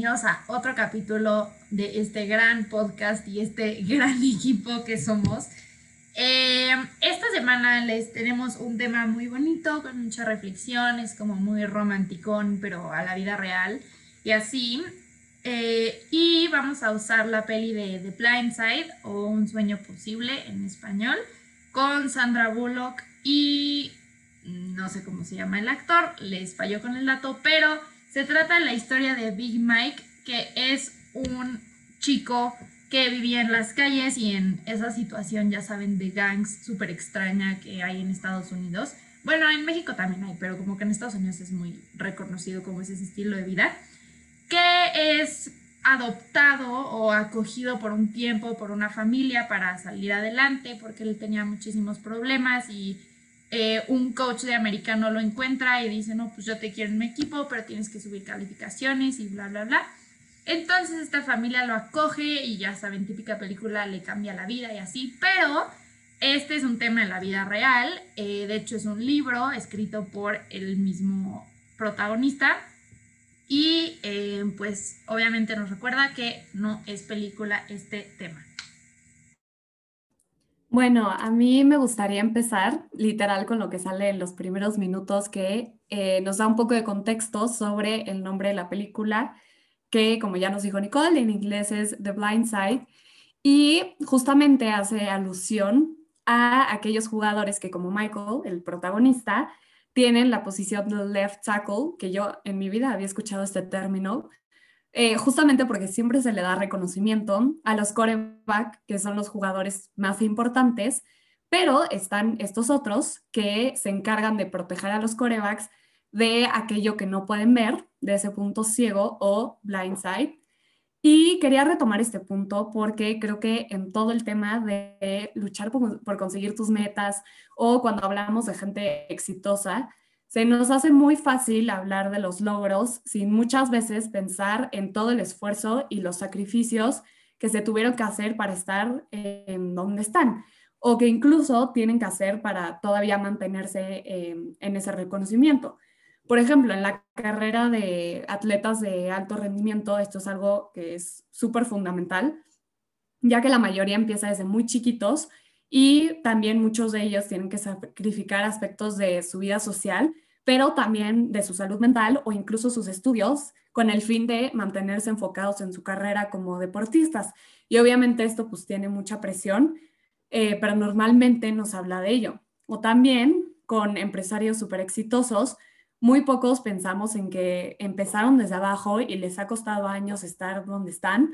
bienvenidos a otro capítulo de este gran podcast y este gran equipo que somos. Eh, esta semana les tenemos un tema muy bonito, con mucha reflexión, es como muy romanticón, pero a la vida real y así. Eh, y vamos a usar la peli de The Blind Side o Un sueño posible en español con Sandra Bullock y no sé cómo se llama el actor, les falló con el dato, pero se trata de la historia de Big Mike, que es un chico que vivía en las calles y en esa situación, ya saben, de gangs súper extraña que hay en Estados Unidos. Bueno, en México también hay, pero como que en Estados Unidos es muy reconocido como ese estilo de vida, que es adoptado o acogido por un tiempo por una familia para salir adelante porque él tenía muchísimos problemas y eh, un coach de americano lo encuentra y dice, no, pues yo te quiero en mi equipo, pero tienes que subir calificaciones y bla, bla, bla. Entonces esta familia lo acoge y ya saben, típica película, le cambia la vida y así, pero este es un tema de la vida real, eh, de hecho es un libro escrito por el mismo protagonista y eh, pues obviamente nos recuerda que no es película este tema. Bueno, a mí me gustaría empezar literal con lo que sale en los primeros minutos que eh, nos da un poco de contexto sobre el nombre de la película, que como ya nos dijo Nicole, en inglés es The Blind Side, y justamente hace alusión a aquellos jugadores que como Michael, el protagonista, tienen la posición de left tackle, que yo en mi vida había escuchado este término, eh, justamente porque siempre se le da reconocimiento a los coreback, que son los jugadores más importantes, pero están estos otros que se encargan de proteger a los corebacks de aquello que no pueden ver, de ese punto ciego o blind side. Y quería retomar este punto porque creo que en todo el tema de luchar por conseguir tus metas o cuando hablamos de gente exitosa, se nos hace muy fácil hablar de los logros sin muchas veces pensar en todo el esfuerzo y los sacrificios que se tuvieron que hacer para estar en donde están o que incluso tienen que hacer para todavía mantenerse en ese reconocimiento. Por ejemplo, en la carrera de atletas de alto rendimiento, esto es algo que es súper fundamental, ya que la mayoría empieza desde muy chiquitos y también muchos de ellos tienen que sacrificar aspectos de su vida social, pero también de su salud mental o incluso sus estudios con el fin de mantenerse enfocados en su carrera como deportistas. Y obviamente esto pues tiene mucha presión, eh, pero normalmente nos habla de ello. O también con empresarios súper exitosos, muy pocos pensamos en que empezaron desde abajo y les ha costado años estar donde están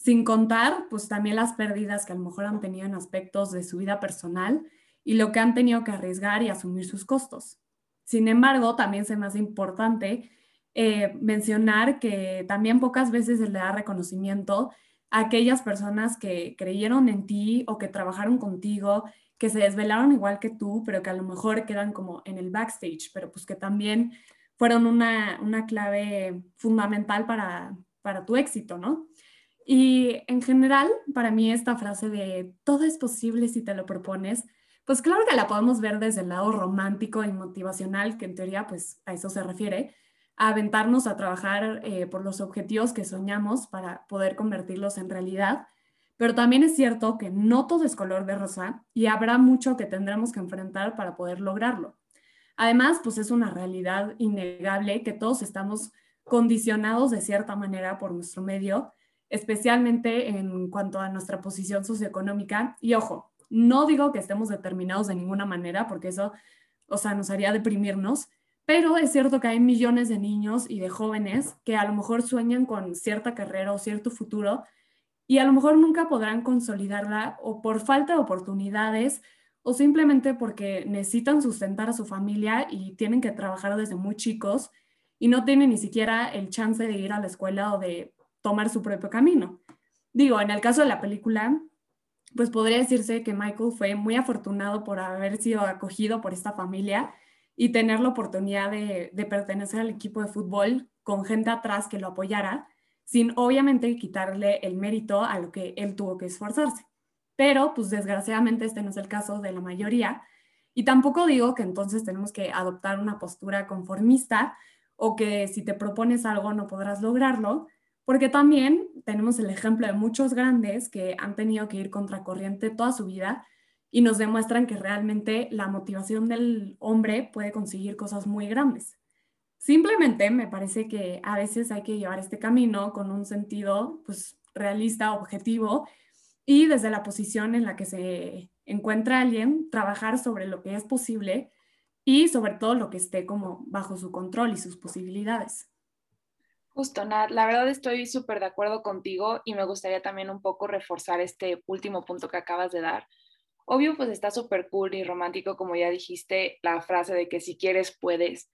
sin contar, pues también las pérdidas que a lo mejor han tenido en aspectos de su vida personal y lo que han tenido que arriesgar y asumir sus costos. Sin embargo, también se me hace importante eh, mencionar que también pocas veces se le da reconocimiento a aquellas personas que creyeron en ti o que trabajaron contigo, que se desvelaron igual que tú, pero que a lo mejor quedan como en el backstage, pero pues que también fueron una, una clave fundamental para, para tu éxito, ¿no? Y en general, para mí esta frase de todo es posible si te lo propones, pues claro que la podemos ver desde el lado romántico y motivacional, que en teoría pues a eso se refiere, a aventarnos a trabajar eh, por los objetivos que soñamos para poder convertirlos en realidad. Pero también es cierto que no todo es color de rosa y habrá mucho que tendremos que enfrentar para poder lograrlo. Además, pues es una realidad innegable que todos estamos condicionados de cierta manera por nuestro medio especialmente en cuanto a nuestra posición socioeconómica. Y ojo, no digo que estemos determinados de ninguna manera, porque eso, o sea, nos haría deprimirnos, pero es cierto que hay millones de niños y de jóvenes que a lo mejor sueñan con cierta carrera o cierto futuro y a lo mejor nunca podrán consolidarla o por falta de oportunidades o simplemente porque necesitan sustentar a su familia y tienen que trabajar desde muy chicos y no tienen ni siquiera el chance de ir a la escuela o de tomar su propio camino. Digo, en el caso de la película, pues podría decirse que Michael fue muy afortunado por haber sido acogido por esta familia y tener la oportunidad de, pertenecer al equipo de fútbol con gente atrás que lo apoyara, sin obviamente quitarle el mérito a lo que él tuvo que esforzarse. Pero, pues desgraciadamente este no es el caso de la mayoría. Y tampoco digo que entonces tenemos que adoptar una postura conformista o que si te propones algo no podrás lograrlo, porque también tenemos el ejemplo de muchos grandes que han tenido que ir contracorriente toda su vida y nos demuestran que realmente la motivación del hombre puede conseguir cosas muy grandes. Simplemente me parece que a veces hay que llevar este camino con un sentido pues, realista, objetivo, y desde la posición en la que se encuentra alguien, trabajar sobre lo que es posible y sobre todo lo que esté como bajo su control y sus posibilidades. Justo, Nat, la verdad estoy súper de acuerdo contigo y me gustaría también un poco reforzar este último punto que acabas de dar. Obvio, pues está súper cool y romántico, como ya dijiste, la frase de que si quieres, puedes.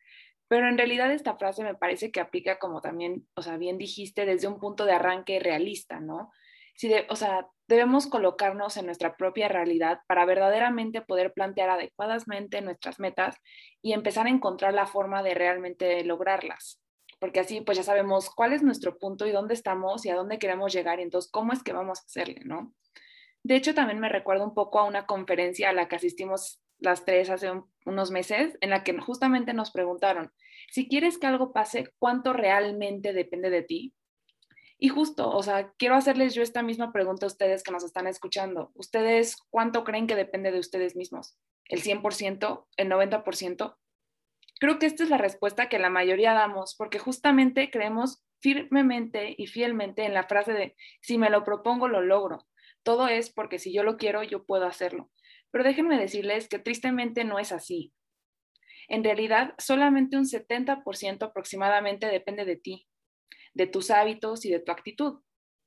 Pero en realidad esta frase me parece que aplica como también, o sea, bien dijiste, desde un punto de arranque realista, ¿no? Si o sea, debemos colocarnos en nuestra propia realidad para verdaderamente poder plantear adecuadamente nuestras metas y empezar a encontrar la forma de realmente lograrlas. Porque así pues ya sabemos cuál es nuestro punto y dónde estamos y a dónde queremos llegar y entonces cómo es que vamos a hacerle, ¿no? De hecho, también me recuerdo un poco a una conferencia a la que asistimos las tres hace unos meses, en la que justamente nos preguntaron, si quieres que algo pase, ¿cuánto realmente depende de ti? Y justo, o sea, quiero hacerles yo esta misma pregunta a ustedes que nos están escuchando. ¿Ustedes cuánto creen que depende de ustedes mismos? ¿El 100%? ¿El 90%? Creo que esta es la respuesta que la mayoría damos, porque justamente creemos firmemente y fielmente en la frase de, si me lo propongo, lo logro. Todo es porque si yo lo quiero, yo puedo hacerlo. Pero déjenme decirles que tristemente no es así. En realidad, solamente un 70% aproximadamente depende de ti, de tus hábitos y de tu actitud,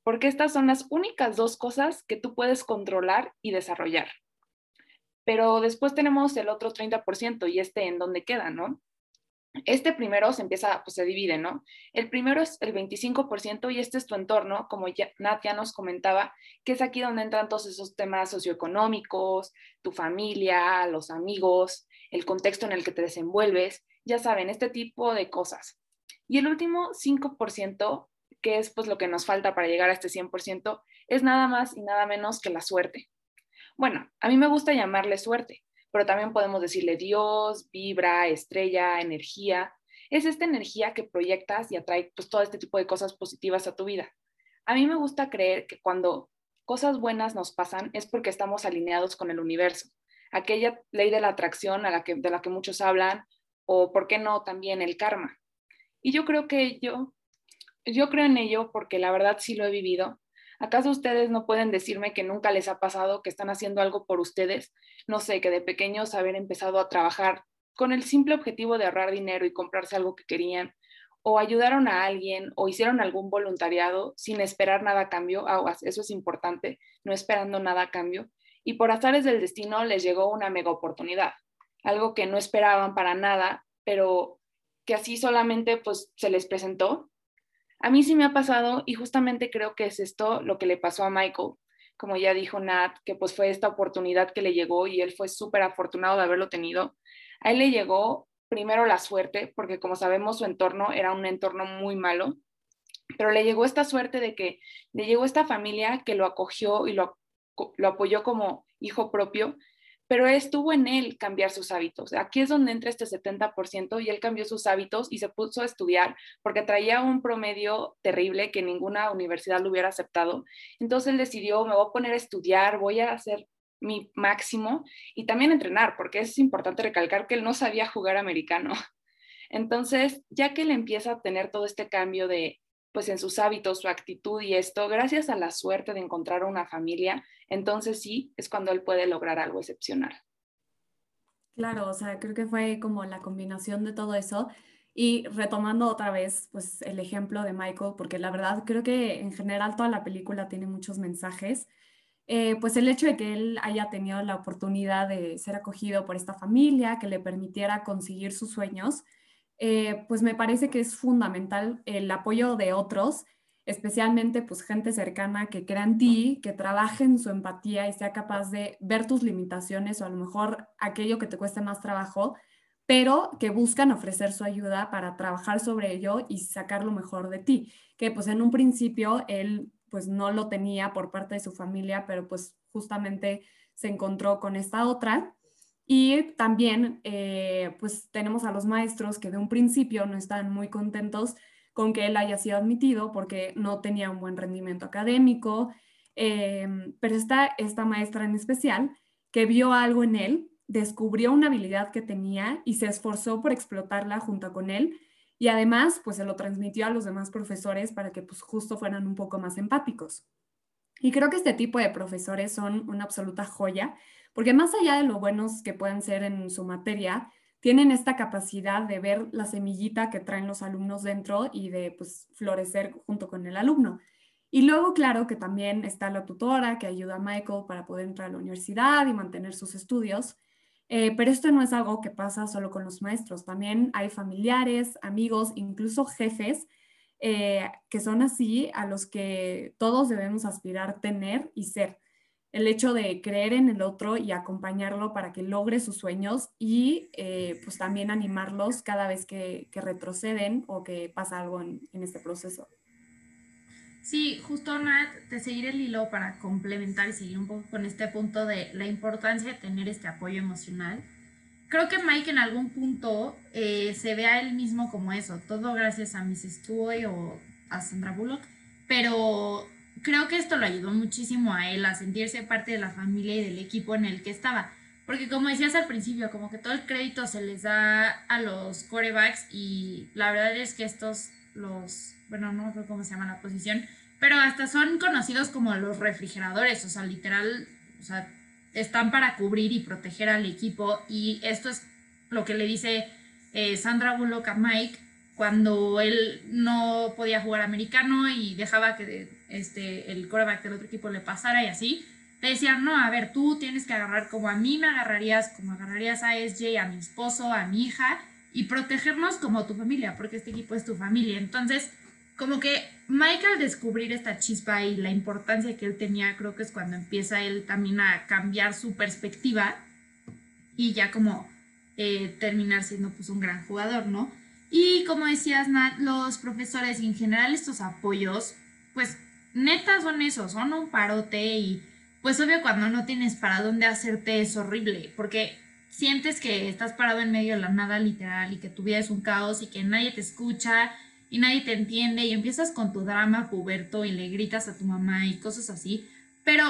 porque estas son las únicas dos cosas que tú puedes controlar y desarrollar. Pero después tenemos el otro 30% y este en dónde queda, ¿no? Este primero se empieza, pues se divide, ¿no? El primero es el 25% y este es tu entorno, como ya, Nat ya nos comentaba, que es aquí donde entran todos esos temas socioeconómicos, tu familia, los amigos, el contexto en el que te desenvuelves, ya saben, este tipo de cosas. Y el último 5%, que es pues lo que nos falta para llegar a este 100%, es nada más y nada menos que la suerte. Bueno, a mí me gusta llamarle suerte, pero también podemos decirle Dios, vibra, estrella, energía. Es esta energía que proyectas y atrae pues todo este tipo de cosas positivas a tu vida. A mí me gusta creer que cuando cosas buenas nos pasan es porque estamos alineados con el universo. Aquella ley de la atracción a la que, de la que muchos hablan, o por qué no también el karma. Y yo creo que yo, yo creo en ello porque la verdad sí lo he vivido. ¿Acaso ustedes no pueden decirme que nunca les ha pasado que están haciendo algo por ustedes? No sé, que de pequeños haber empezado a trabajar con el simple objetivo de ahorrar dinero y comprarse algo que querían, o ayudaron a alguien o hicieron algún voluntariado sin esperar nada a cambio, aguas, eso es importante, no esperando nada a cambio, y por azares del destino les llegó una mega oportunidad, algo que no esperaban para nada, pero que así solamente pues se les presentó. A mí sí me ha pasado y justamente creo que es esto lo que le pasó a Michael, como ya dijo Nat, que pues fue esta oportunidad que le llegó y él fue súper afortunado de haberlo tenido. A él le llegó primero la suerte, porque como sabemos su entorno era un entorno muy malo, pero le llegó esta suerte de que le llegó esta familia que lo acogió y lo, lo apoyó como hijo propio pero estuvo en él cambiar sus hábitos. Aquí es donde entra este 70% y él cambió sus hábitos y se puso a estudiar porque traía un promedio terrible que ninguna universidad lo hubiera aceptado. Entonces él decidió, me voy a poner a estudiar, voy a hacer mi máximo y también entrenar, porque es importante recalcar que él no sabía jugar americano. Entonces, ya que él empieza a tener todo este cambio de, pues en sus hábitos, su actitud y esto, gracias a la suerte de encontrar una familia, entonces sí es cuando él puede lograr algo excepcional. Claro, o sea, creo que fue como la combinación de todo eso. Y retomando otra vez, pues el ejemplo de Michael, porque la verdad creo que en general toda la película tiene muchos mensajes. Eh, pues el hecho de que él haya tenido la oportunidad de ser acogido por esta familia, que le permitiera conseguir sus sueños, eh, pues me parece que es fundamental el apoyo de otros, especialmente pues gente cercana que crea en ti, que trabaje en su empatía y sea capaz de ver tus limitaciones o a lo mejor aquello que te cueste más trabajo, pero que buscan ofrecer su ayuda para trabajar sobre ello y sacar lo mejor de ti, que pues en un principio él pues no lo tenía por parte de su familia, pero pues justamente se encontró con esta otra y también, eh, pues tenemos a los maestros que de un principio no están muy contentos con que él haya sido admitido porque no tenía un buen rendimiento académico, em, pero está esta maestra en especial que vio algo en él, descubrió una habilidad que tenía y se esforzó por explotarla junto con él y además pues se lo transmitió a los demás profesores para que pues justo fueran un poco más empáticos. Y creo que este tipo de profesores son una absoluta joya, porque más allá de lo buenos que pueden ser en su materia, tienen esta capacidad de ver la semillita que traen los alumnos dentro y de pues, florecer junto con el alumno. Y luego, claro, que también está la tutora que ayuda a Michael para poder entrar a la universidad y mantener sus estudios. Eh, pero esto no es algo que pasa solo con los maestros, también hay familiares, amigos, incluso jefes eh, que son así, a los que todos debemos aspirar tener y ser. El hecho de creer en el otro y acompañarlo para que logre sus sueños y eh, pues también animarlos cada vez que, retroceden o que pasa algo en, este proceso. Sí, justo Nat, de seguir el hilo para complementar y seguir un poco con este punto de la importancia de tener este apoyo emocional creo que Mike en algún punto eh, se ve a él mismo como eso, todo gracias a Miss Stewie o a Sandra Bullock, pero creo que esto lo ayudó muchísimo a él a sentirse parte de la familia y del equipo en el que estaba. Porque como decías al principio, como que todo el crédito se les da a los corebacks y la verdad es que estos, los, bueno, no sé cómo se llama la posición, pero hasta son conocidos como los refrigeradores, o sea, literal, o sea, están para cubrir y proteger al equipo y esto es lo que le dice eh, Sandra Bullock a Mike cuando él no podía jugar americano y dejaba que este, el coreback del otro equipo le pasara y así. Le decían, no, a ver, tú tienes que agarrar como a mí me agarrarías, como agarrarías a SJ, a mi esposo, a mi hija, y protegernos como tu familia, porque este equipo es tu familia. Entonces, como que Michael descubrir esta chispa y la importancia que él tenía, creo que es cuando empieza él también a cambiar su perspectiva y ya como eh, terminar siendo pues un gran jugador, ¿no? Y como decías, Nat, los profesores y en general estos apoyos, pues neta son eso, son un parote y pues obvio cuando no tienes para dónde hacerte es horrible, porque sientes que estás parado en medio de la nada literal y que tu vida es un caos y que nadie te escucha y nadie te entiende y empiezas con tu drama puberto y le gritas a tu mamá y cosas así. Pero,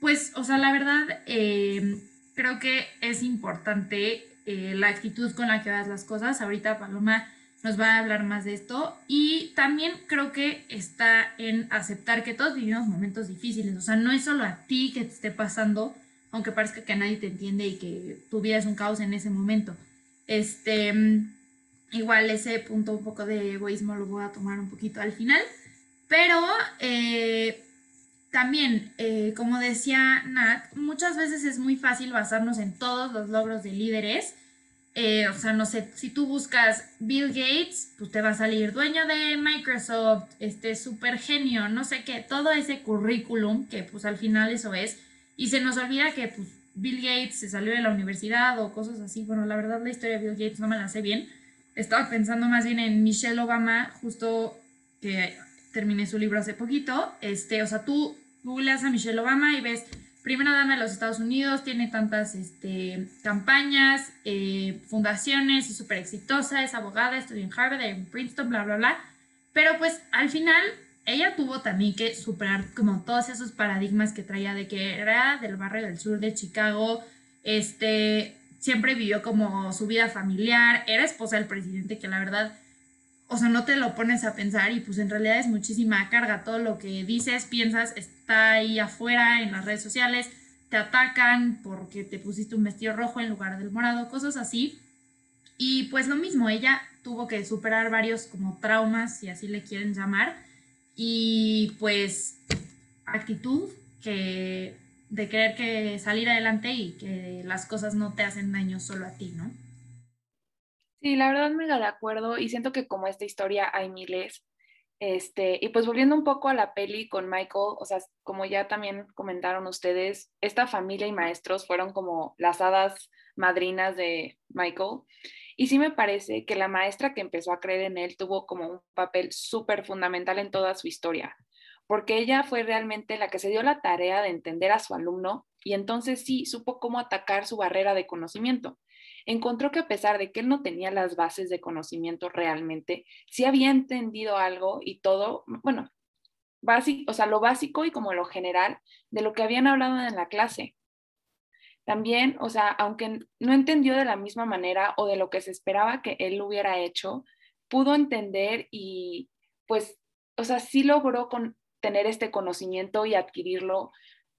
pues, o sea, la verdad, eh, creo que es importante eh, la actitud con la que das las cosas. Ahorita Paloma nos va a hablar más de esto. Y también creo que está en aceptar que todos vivimos momentos difíciles. O sea, no es solo a ti que te esté pasando, aunque parezca que nadie te entiende y que tu vida es un caos en ese momento. Este Igual ese punto un poco de egoísmo lo voy a tomar un poquito al final. Pero eh, también, eh, como decía Nat, muchas veces es muy fácil basarnos en todos los logros de líderes. Eh, o sea, no sé, si tú buscas Bill Gates, pues te va a salir dueño de Microsoft, este super genio, no sé qué, todo ese currículum que pues al final eso es. Y se nos olvida que pues Bill Gates se salió de la universidad o cosas así. Bueno, la verdad la historia de Bill Gates no me la sé bien estaba pensando más bien en Michelle Obama, justo que terminé su libro hace poquito. Este, o sea, tú googleas a Michelle Obama y ves primera dama de los Estados Unidos, tiene tantas este, campañas, eh, fundaciones, es súper exitosa, es abogada, estudió en Harvard, en Princeton, bla, bla, bla. Pero pues al final ella tuvo también que superar como todos esos paradigmas que traía de que era del barrio del sur de Chicago, este, siempre vivió como su vida familiar, era esposa del presidente, que la verdad, o sea, no te lo pones a pensar y pues en realidad es muchísima carga. Todo lo que dices, piensas, está ahí afuera en las redes sociales, te atacan porque te pusiste un vestido rojo en lugar del morado, cosas así. Y pues lo mismo, ella tuvo que superar varios como traumas, si así le quieren llamar, y pues actitud que de querer que salir adelante y que las cosas no te hacen daño solo a ti, ¿no? Sí, la verdad me da de acuerdo y siento que como esta historia hay miles. Este, y pues volviendo un poco a la peli con Michael, o sea, como ya también comentaron ustedes, esta familia y maestros fueron como las hadas madrinas de Michael. Y sí me parece que la maestra que empezó a creer en él tuvo como un papel súper fundamental en toda su historia porque ella fue realmente la que se dio la tarea de entender a su alumno y entonces sí supo cómo atacar su barrera de conocimiento. Encontró que a pesar de que él no tenía las bases de conocimiento realmente, sí había entendido algo y todo, bueno, básico, o sea, lo básico y como lo general de lo que habían hablado en la clase. También, o sea, aunque no entendió de la misma manera o de lo que se esperaba que él hubiera hecho, pudo entender y pues, o sea, sí logró con, tener este conocimiento y adquirirlo,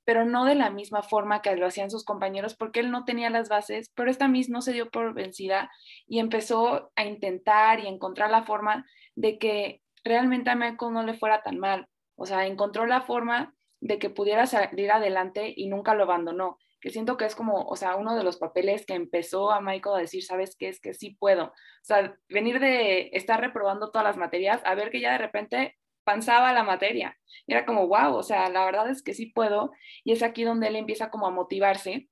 pero no de la misma forma que lo hacían sus compañeros, porque él no tenía las bases, pero esta Miss no se dio por vencida y empezó a intentar y encontrar la forma de que realmente a Michael no le fuera tan mal. O sea, encontró la forma de que pudiera salir adelante y nunca lo abandonó. Que siento que es como, o sea, uno de los papeles que empezó a Michael a decir, ¿sabes qué? Es que sí puedo. O sea, venir de estar reprobando todas las materias a ver que ya de repente panzaba la materia. Era como, wow, o sea, la verdad es que sí puedo. Y es aquí donde él empieza como a motivarse.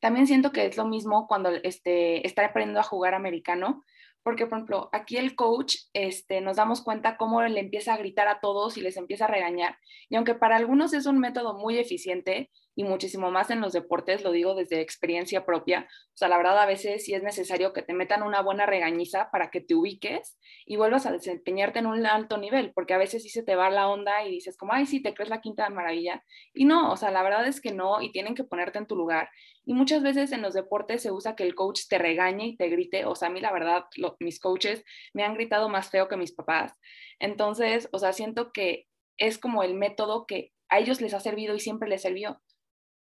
También siento que es lo mismo cuando este, está aprendiendo a jugar americano, porque, por ejemplo, aquí el coach este, nos damos cuenta cómo le empieza a gritar a todos y les empieza a regañar. Y aunque para algunos es un método muy eficiente y muchísimo más en los deportes, lo digo desde experiencia propia, o sea, la verdad a veces sí es necesario que te metan una buena regañiza para que te ubiques y vuelvas a desempeñarte en un alto nivel, porque a veces sí se te va la onda y dices como, ay, sí, te crees la quinta maravilla. Y no, o sea, la verdad es que no y tienen que ponerte en tu lugar. Y muchas veces en los deportes se usa que el coach te regañe y te grite. O sea, a mí la verdad, mis coaches me han gritado más feo que mis papás. Entonces, o sea, siento que es como el método que a ellos les ha servido y siempre les sirvió.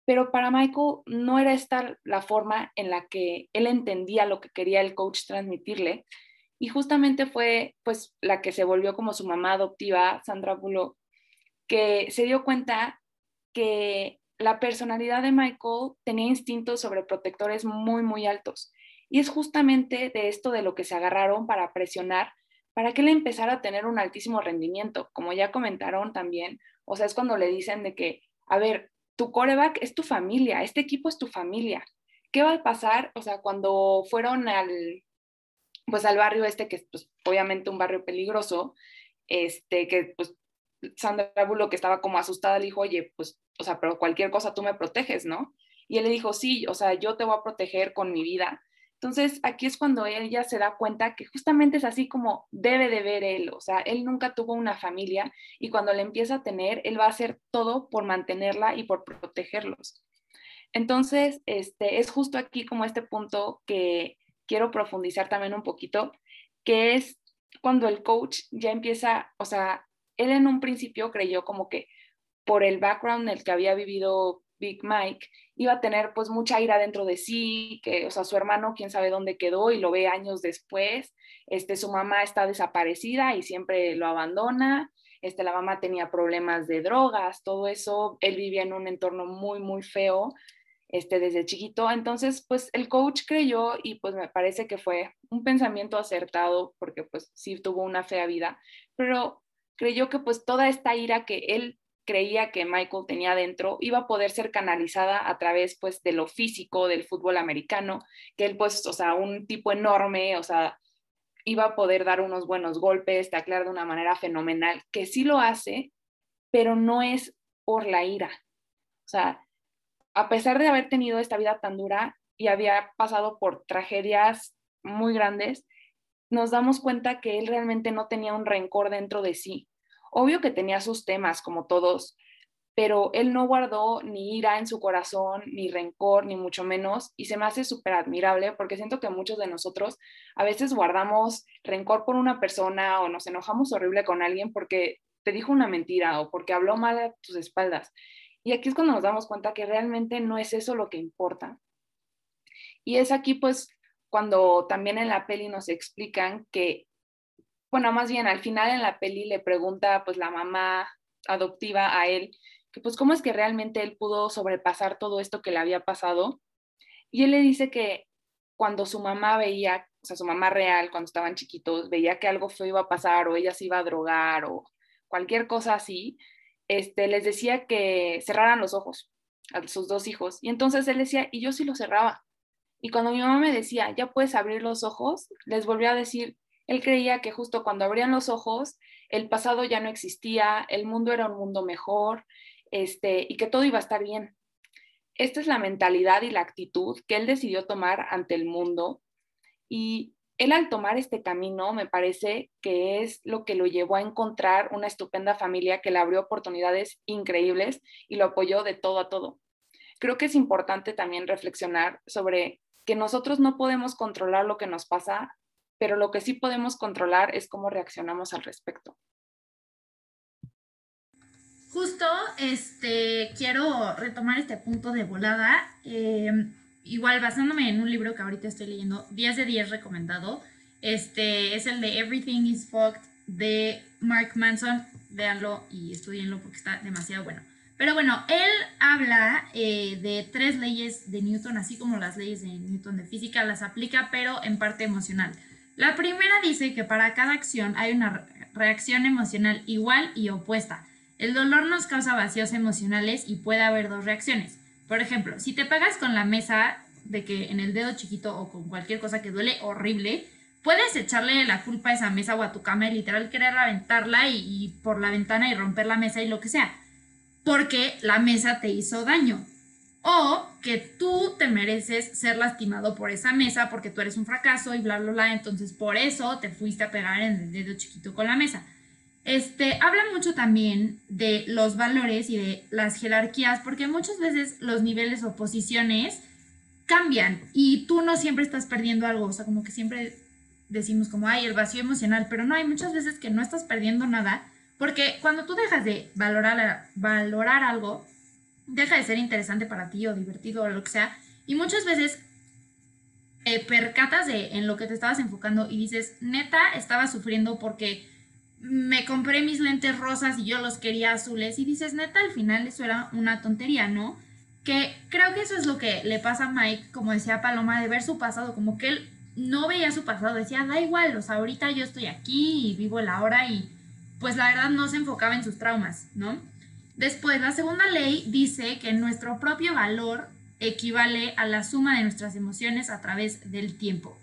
Pero para Michael no era esta la forma en la que él entendía lo que quería el coach transmitirle. Y justamente fue pues la que se volvió como su mamá adoptiva, Sandra Bullock, que se dio cuenta que la personalidad de Michael tenía instintos sobreprotectores muy, muy altos. Y es justamente de esto de lo que se agarraron para presionar para que él empezara a tener un altísimo rendimiento. Como ya comentaron también, o sea, es cuando le dicen de que, a ver, tu coreback es tu familia, este equipo es tu familia. ¿Qué va a pasar? O sea, cuando fueron al, pues al barrio este, que es pues, obviamente un barrio peligroso, este, que pues Sandra Bullock que estaba como asustada le dijo, oye, pues, o sea, pero cualquier cosa tú me proteges, ¿no? Y él le dijo, sí, o sea, yo te voy a proteger con mi vida. Entonces, aquí es cuando ella se da cuenta que justamente es así como debe de ver él, o sea, él nunca tuvo una familia y cuando le empieza a tener, él va a hacer todo por mantenerla y por protegerlos. Entonces, este, es justo aquí como este punto que quiero profundizar también un poquito, que es cuando el coach ya empieza, o sea, él en un principio creyó como que por el background en el que había vivido Big Mike, iba a tener pues mucha ira dentro de sí, que, o sea, su hermano quién sabe dónde quedó y lo ve años después, este, su mamá está desaparecida y siempre lo abandona, este, la mamá tenía problemas de drogas, todo eso, él vivía en un entorno muy, muy feo, este, desde chiquito, entonces, pues el coach creyó y pues me parece que fue un pensamiento acertado porque pues sí tuvo una fea vida, pero creyó que pues toda esta ira que él creía que Michael tenía dentro iba a poder ser canalizada a través pues de lo físico del fútbol americano, que él pues, o sea, un tipo enorme, o sea, iba a poder dar unos buenos golpes, taclear de una manera fenomenal, que sí lo hace, pero no es por la ira. O sea, a pesar de haber tenido esta vida tan dura y había pasado por tragedias muy grandes, nos damos cuenta que él realmente no tenía un rencor dentro de sí. Obvio que tenía sus temas, como todos, pero él no guardó ni ira en su corazón, ni rencor, ni mucho menos, y se me hace súper admirable porque siento que muchos de nosotros a veces guardamos rencor por una persona o nos enojamos horrible con alguien porque te dijo una mentira o porque habló mal a tus espaldas. Y aquí es cuando nos damos cuenta que realmente no es eso lo que importa. Y es aquí pues cuando también en la peli nos explican que, bueno, más bien al final en la peli le pregunta pues la mamá adoptiva a él, que pues cómo es que realmente él pudo sobrepasar todo esto que le había pasado. Y él le dice que cuando su mamá veía, o sea, su mamá real, cuando estaban chiquitos, veía que algo feo iba a pasar o ella se iba a drogar o cualquier cosa así, este, les decía que cerraran los ojos a sus dos hijos. Y entonces él decía, y yo sí lo cerraba. Y cuando mi mamá me decía, ya puedes abrir los ojos, les volvió a decir, él creía que justo cuando abrían los ojos, el pasado ya no existía, el mundo era un mundo mejor, este, y que todo iba a estar bien. esta es la mentalidad y la actitud que él decidió tomar ante el mundo y él al tomar este camino me parece que es lo que lo llevó a encontrar una estupenda familia que le abrió oportunidades increíbles y lo apoyó de todo a todo. Creo que es importante también reflexionar sobre que nosotros no podemos controlar lo que nos pasa, pero lo que sí podemos controlar es cómo reaccionamos al respecto. Justo, este, quiero retomar este punto de volada. Em, igual basándome en un libro que ahorita estoy leyendo, 10 de 10 recomendado. Este es el de Everything is Fucked de Mark Manson. Véanlo y estudienlo porque está demasiado bueno. Pero bueno, él habla eh, de tres leyes de Newton, así como las leyes de Newton de física, las aplica, pero en parte emocional. La primera dice que para cada acción hay una reacción emocional igual y opuesta. El dolor nos causa vacíos emocionales y puede haber dos reacciones. Por ejemplo, si te pegas con la mesa de que en el dedo chiquito o con cualquier cosa que duele horrible, puedes echarle la culpa a esa mesa o a tu cama y literal querer aventarla y, y por la ventana y romper la mesa y lo que sea, porque la mesa te hizo daño. O que tú te mereces ser lastimado por esa mesa porque tú eres un fracaso y bla, bla, bla. Entonces por eso te fuiste a pegar en el dedo chiquito con la mesa. Este, habla mucho también de los valores y de las jerarquías, porque muchas veces los niveles o posiciones cambian y tú no siempre estás perdiendo algo, o sea, como que siempre decimos como, ay, el vacío emocional, pero no, hay muchas veces que no estás perdiendo nada, porque cuando tú dejas de valorar, valorar algo, deja de ser interesante para ti o divertido o lo que sea, y muchas veces eh, percatas de en lo que te estabas enfocando y dices, neta, estaba sufriendo porque me compré mis lentes rosas y yo los quería azules y dices, neta, al final eso era una tontería, ¿no? Que creo que eso es lo que le pasa a Mike, como decía Paloma, de ver su pasado, como que él no veía su pasado, decía, da igual, o sea, ahorita yo estoy aquí y vivo la hora y pues la verdad no se enfocaba en sus traumas, ¿no? Después, la segunda ley dice que nuestro propio valor equivale a la suma de nuestras emociones a través del tiempo.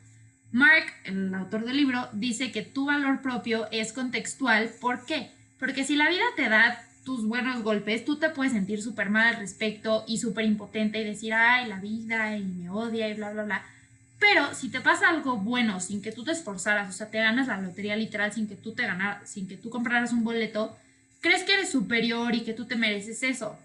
Mark, el autor del libro, dice que tu valor propio es contextual. ¿Por qué? Porque si la vida te da tus buenos golpes, tú te puedes sentir súper mal al respecto y súper impotente y decir, ay, la vida y me odia y bla, bla, bla. Pero si te pasa algo bueno sin que tú te esforzaras, o sea, te ganas la lotería literal sin que tú te ganaras, sin que tú compraras un boleto, crees que eres superior y que tú te mereces eso.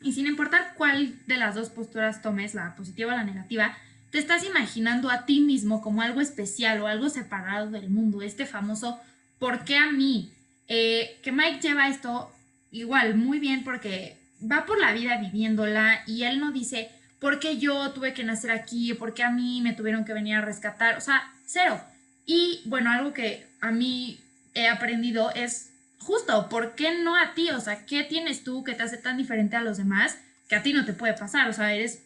Y sin importar cuál de las dos posturas tomes, la positiva o la negativa, te estás imaginando a ti mismo como algo especial o algo separado del mundo, este famoso ¿por qué a mí? Eh, que Mike lleva esto igual muy bien porque va por la vida viviéndola y él no dice ¿por qué yo tuve que nacer aquí? ¿Por qué a mí me tuvieron que venir a rescatar? O sea, cero. Y bueno, algo que a mí he aprendido es justo, ¿por qué no a ti? O sea, ¿qué tienes tú que te hace tan diferente a los demás que a ti no te puede pasar? O sea, eres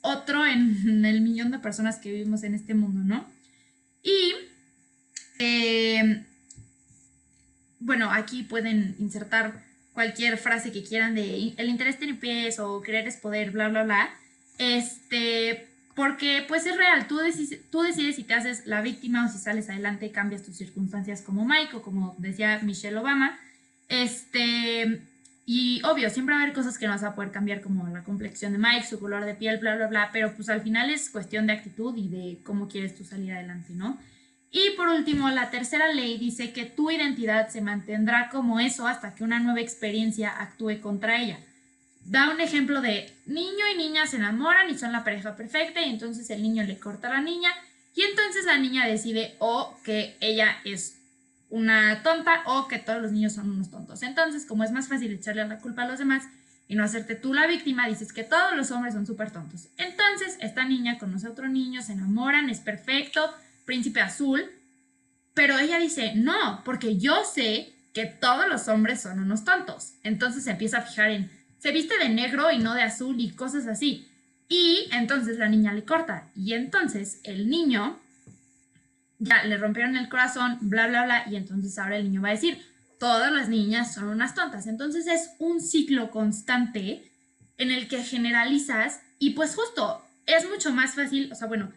otro en el millón de personas que vivimos en este mundo, ¿no? Y, em, bueno, aquí pueden insertar cualquier frase que quieran de el interés tiene pies o querer es poder, bla, bla, bla. Este, porque pues es real, tú, decides, si te haces la víctima o si sales adelante y cambias tus circunstancias como Mike o como decía Michelle Obama. Este, y obvio, siempre va a haber cosas que no vas a poder cambiar, como la complexión de Mike, su color de piel, bla, bla, bla, pero pues al final es cuestión de actitud y de cómo quieres tú salir adelante, ¿no? Y por último, la tercera ley dice que tu identidad se mantendrá como eso hasta que una nueva experiencia actúe contra ella. Da un ejemplo de niño y niña se enamoran y son la pareja perfecta y entonces el niño le corta a la niña y entonces la niña decide o que ella es una tonta o que todos los niños son unos tontos. Entonces, como es más fácil echarle la culpa a los demás y no hacerte tú la víctima, dices que todos los hombres son súper tontos. Entonces, esta niña conoce a otro niño, se enamoran, es perfecto, príncipe azul, pero ella dice, no, porque yo sé que todos los hombres son unos tontos. Entonces se empieza a fijar en, se viste de negro y no de azul y cosas así. Y entonces la niña le corta. Y entonces el niño ya le rompieron el corazón, bla, bla, bla, y entonces ahora el niño va a decir, todas las niñas son unas tontas. Entonces es un ciclo constante en el que generalizas y pues justo es mucho más fácil, o sea, bueno,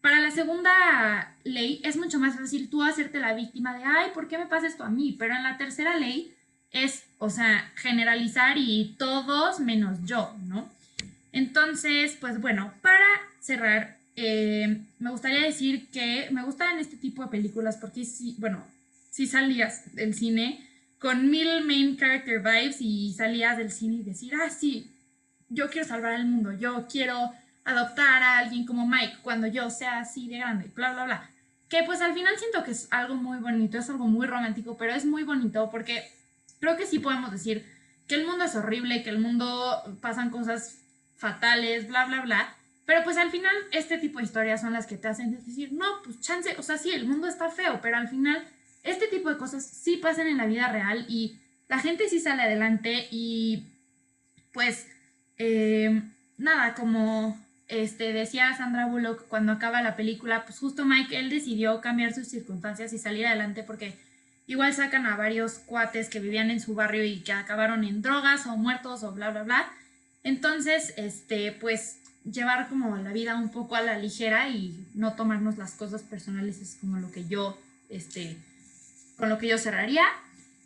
para la segunda ley es mucho más fácil tú hacerte la víctima de, ay, ¿por qué me pasa esto a mí? Pero en la tercera ley es, o sea, generalizar y todos menos yo, ¿no? Entonces, pues bueno, para cerrar, eh, me gustaría decir que me gustan este tipo de películas porque sí, bueno, si salías del cine con mil main character vibes y salías del cine y decir, ah, sí, yo quiero salvar el mundo, yo quiero adoptar a alguien como Mike cuando yo sea así de grande, bla, bla, bla. Que pues al final siento que es algo muy bonito, es algo muy romántico, pero es muy bonito porque creo que sí podemos decir que el mundo es horrible, que el mundo pasan cosas fatales, bla, bla, bla. Pero pues al final este tipo de historias son las que te hacen decir, no, pues chance, o sea, sí, el mundo está feo, pero al final este tipo de cosas sí pasan en la vida real y la gente sí sale adelante y pues eh, nada, como este, decía Sandra Bullock cuando acaba la película, pues justo Mike, él decidió cambiar sus circunstancias y salir adelante porque igual sacan a varios cuates que vivían en su barrio y que acabaron en drogas o muertos o bla, bla, bla. Entonces, este, pues llevar como la vida un poco a la ligera y no tomarnos las cosas personales es como lo que yo, este, con lo que yo cerraría.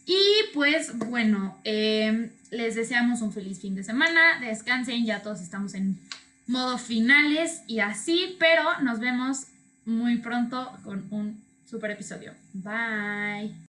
Y pues bueno, em, les deseamos un feliz fin de semana, descansen, ya todos estamos en modo finales y así, pero nos vemos muy pronto con un super episodio. Bye.